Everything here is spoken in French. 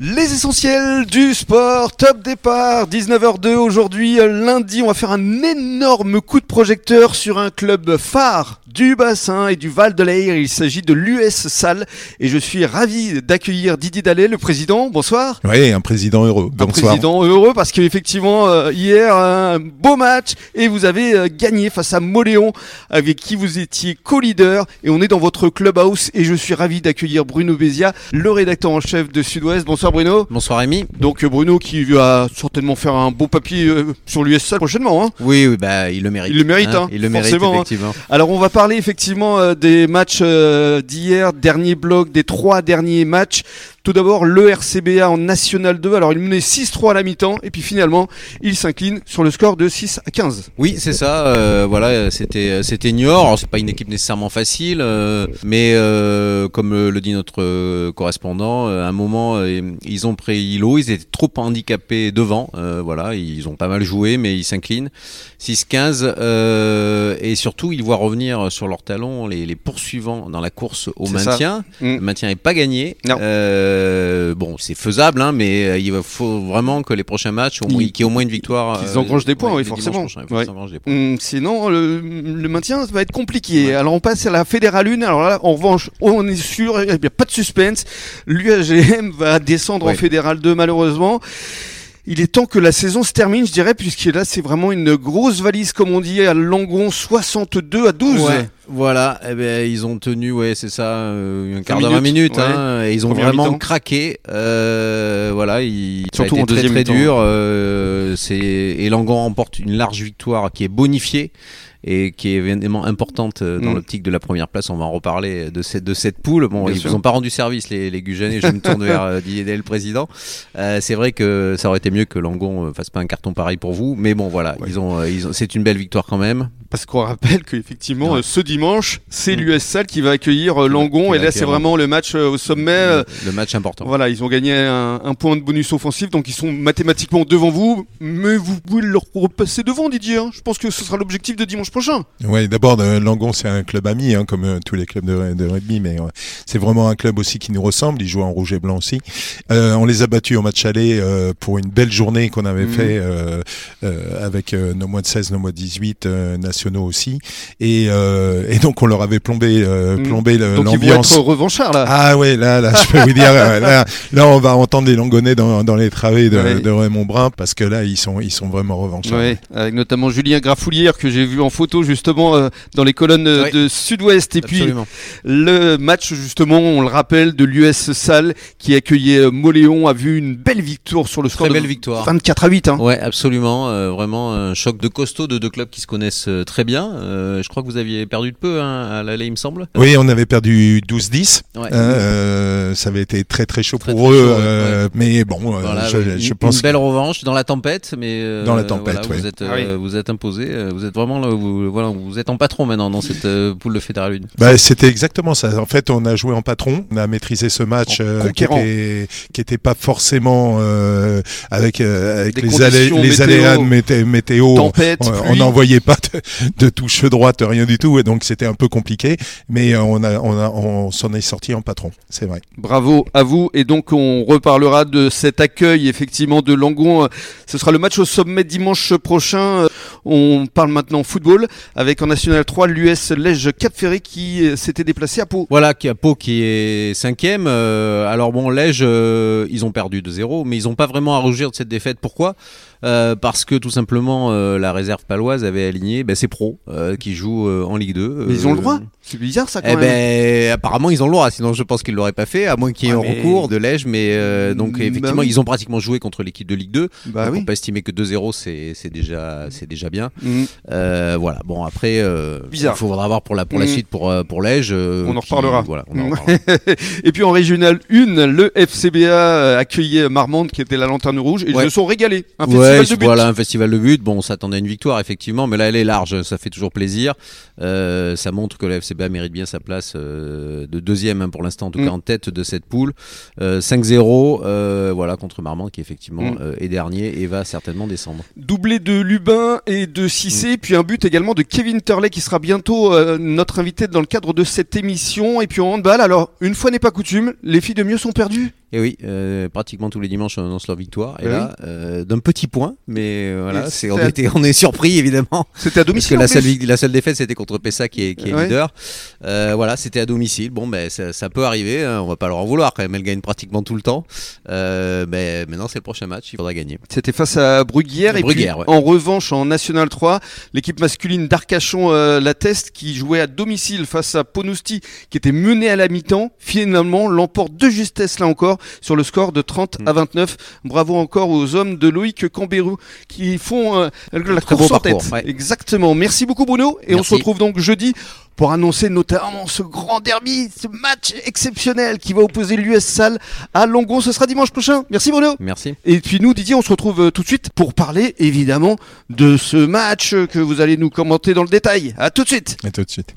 Les essentiels du sport, top départ, 19h02 aujourd'hui, lundi, on va faire un énorme coup de projecteur sur un club phare du bassin et du Val de l'Air. Il s'agit de l'US Salle et je suis ravi d'accueillir Didier Dallet, le président. Bonsoir. Oui, un président heureux. Un président heureux parce qu'effectivement, euh, hier, un beau match et vous avez euh, gagné face à Moléon avec qui vous étiez co-leader et on est dans votre clubhouse et je suis ravi d'accueillir Bruno Bézia, le rédacteur en chef de Sud-Ouest. Bonsoir Bruno. Bonsoir Rémi. Donc euh, Bruno qui va certainement faire un beau papier sur l'US Salle prochainement. Hein. Oui, oui, bah il le mérite. Il le mérite, hein, il le mérite forcément, hein. effectivement. Alors on va parler effectivement des matchs d'hier, dernier bloc des trois derniers matchs. Tout d'abord, le RCBA en National 2. Alors, il menait 6-3 à la mi-temps. Et puis finalement, il s'incline sur le score de 6 à 15. Oui, c'est ça. Euh, voilà, c'était, c'était Niort. Alors, c'est pas une équipe nécessairement facile. Euh, mais euh, comme le dit notre correspondant, à un moment, ils ont pris l'eau. Ils étaient trop handicapés devant. voilà, ils ont pas mal joué, mais ils s'inclinent. 6-15. et surtout, ils voient revenir sur leurs talons les, les poursuivants dans la course au maintien. Mm. Le maintien n'est pas gagné. Non. Euh, bon, c'est faisable, hein, mais euh, il faut vraiment que les prochains matchs, qu'il y ait au moins une victoire. Ils engrangent des points, oui, forcément. Hum, sinon, le, maintien va être compliqué. Alors, on passe à la Fédérale 1. Alors là, en revanche, on est sûr, il n'y a pas de suspense. L'UAGM va descendre en Fédérale 2, malheureusement. Il est temps que la saison se termine, je dirais, puisque là, c'est vraiment une grosse valise, comme on dit, à Langon, 62 à 12. Voilà, eh ben, ils ont tenu, ouais, c'est ça, euh, un quart d'heure, 20 minutes, hein, et ils ont vraiment craqué. Euh, voilà, ils, Surtout en très, deuxième très dur. Euh, et Langon remporte une large victoire qui est bonifiée et qui est évidemment importante dans mm. l'optique de la première place. On va en reparler de cette, de cette poule. Bon, ils ne vous ont pas rendu service, les, les et Je me tourne vers Didier le président. Euh, c'est vrai que ça aurait été mieux que Langon fasse pas un carton pareil pour vous. Mais bon, voilà, ils ont, ils ont, c'est une belle victoire quand même. Parce qu'on rappelle qu'effectivement, ce dimanche, c'est mm. l'US qui va accueillir Langon. Et là, c'est vraiment le match au sommet. Le, match important. Voilà, ils ont gagné un, un, point de bonus offensif. Donc, ils sont mathématiquement devant vous. Mais vous pouvez leur repasser devant, Didier. Hein. Je pense que ce sera l'objectif de dimanche prochain. Oui, d'abord, euh, Langon, c'est un club ami, hein, comme euh, tous les clubs de, de rugby, mais euh, c'est vraiment un club aussi qui nous ressemble. Ils jouent en rouge et blanc aussi. on les a battus au match aller pour une belle journée qu'on avait mmh. fait avec nos mois de 16, nos mois de 18 nationaux aussi. Et, et, donc, on leur avait plombé, mmh. plombé l'ambiance. Donc, ils vont être revanchards, là. Ah ouais, là, là, je peux vous dire, là, là, on va entendre les Langonnais dans, dans les travées de, de, Raymond Brun parce que là, ils sont, ils sont vraiment revanchards. Ouais, avec notamment Julien Grafoulière que j'ai vu en photo justement euh, dans les colonnes de Sud-Ouest. Et puis le match justement, on le rappelle, de l'US Salle qui accueillait euh, Moléon a vu une belle victoire sur le score. Très belle victoire. 24 à 8. Hein. Ouais, absolument. Euh, vraiment un choc de costaud de deux clubs qui se connaissent très bien. je crois que vous aviez perdu de peu hein, à l'aller, il me semble. Oui, on avait perdu 12-10. ça avait été très très chaud pour eux. Mais bon, je, je, pense. Une belle revanche dans la tempête, mais dans la tempête, vous êtes, ah vous êtes imposé. Vous êtes vraiment là, vous, voilà, vous êtes en patron maintenant dans cette euh, poule de Fédéral 1. Bah, c'était exactement ça. En fait, on a joué en patron, on a maîtrisé ce match euh, qui, était, qui était pas forcément euh, avec, avec les, les aléas de météo. Tempête, on n'en voyait pas de, touche droite, rien du tout, et donc c'était un peu compliqué. Mais on a, on a, on s'en est sorti en patron, c'est vrai. Bravo à vous. Et donc on reparlera de cet accueil effectivement de Langon. Ce sera le match au sommet dimanche prochain. On parle maintenant football avec en National 3 l'US Lège Cap Ferré qui euh, s'était déplacé à Pau. Voilà, qui à Pau qui est cinquième. Euh, alors bon, Lège, euh, ils ont perdu de 0 mais ils n'ont pas vraiment à rougir de cette défaite. Pourquoi? Euh, parce que tout simplement euh, la réserve paloise avait aligné ben, ses pros euh, qui jouent en Ligue 2. Mais ils ont le droit C'est bizarre ça quand eh même. Ben, apparemment ils ont le droit, sinon je pense qu'ils l'auraient pas fait, à moins qu'il y ait un recours de Lège. Mais donc bah effectivement ils ont pratiquement joué contre l'équipe de Ligue 2. Bah donc, On peut estimer que 2-0 c'est déjà c'est déjà bien. Mm. voilà. Bon après il faudra voir pour la pour la mm. suite pour pour Lège. on en reparlera. Voilà. et puis en régional 1, le FCBA accueillait Marmande qui était la lanterne rouge et ils se sont régalés. Voilà, un festival de but. Bon, on s'attendait à une victoire, effectivement, mais là, elle est large. Ça fait toujours plaisir. Euh, ça montre que la FCBA mérite bien sa place euh, de deuxième, hein, pour l'instant, en tout cas, mm. en tête de cette poule. 5-0, euh, voilà, contre Marmande, qui effectivement mm. est dernier et va certainement descendre. Doublé de Lubin et de Cissé, mm. puis un but également de Kevin Turley, qui sera bientôt notre invité dans le cadre de cette émission. Et puis en handball, alors, une fois n'est pas coutume, les filles de mieux sont perdues Et oui, euh, pratiquement tous les dimanches on annonce leur victoire. Et là, euh, d'un petit point, mais euh, voilà, c'est on, était, on est surpris évidemment. C'était à domicile. Parce que la seule, la seule défaite c'était contre Pessa qui est, qui est leader. voilà, c'était à domicile. Bon, ben ça, ça peut arriver. Hein, on va pas leur en vouloir quand même. Elle gagne pratiquement tout le temps. mais maintenant c'est le prochain match, il faudra gagner. C'était face à Bruguière. Et puis, en revanche, en National 3, l'équipe masculine d'Arcachon la Teste qui jouait à domicile face à Ponousti qui était menée à la mi-temps, finalement l'emporte de justesse là encore sur le score de 30 à 29. Mm. Bravo encore aux hommes de Loïc Cambérou qui font euh, la course en tête. Exactement. Merci beaucoup Bruno et on se retrouve donc jeudi pour annoncer notamment ce grand derby, ce match exceptionnel qui va opposer l'US Salle à Longon. Ce sera dimanche prochain. Merci Bruno. Merci. Et puis nous, Didier, on se retrouve euh, tout de suite pour parler évidemment de ce match que vous allez nous commenter dans le détail. À tout de suite. À tout de suite.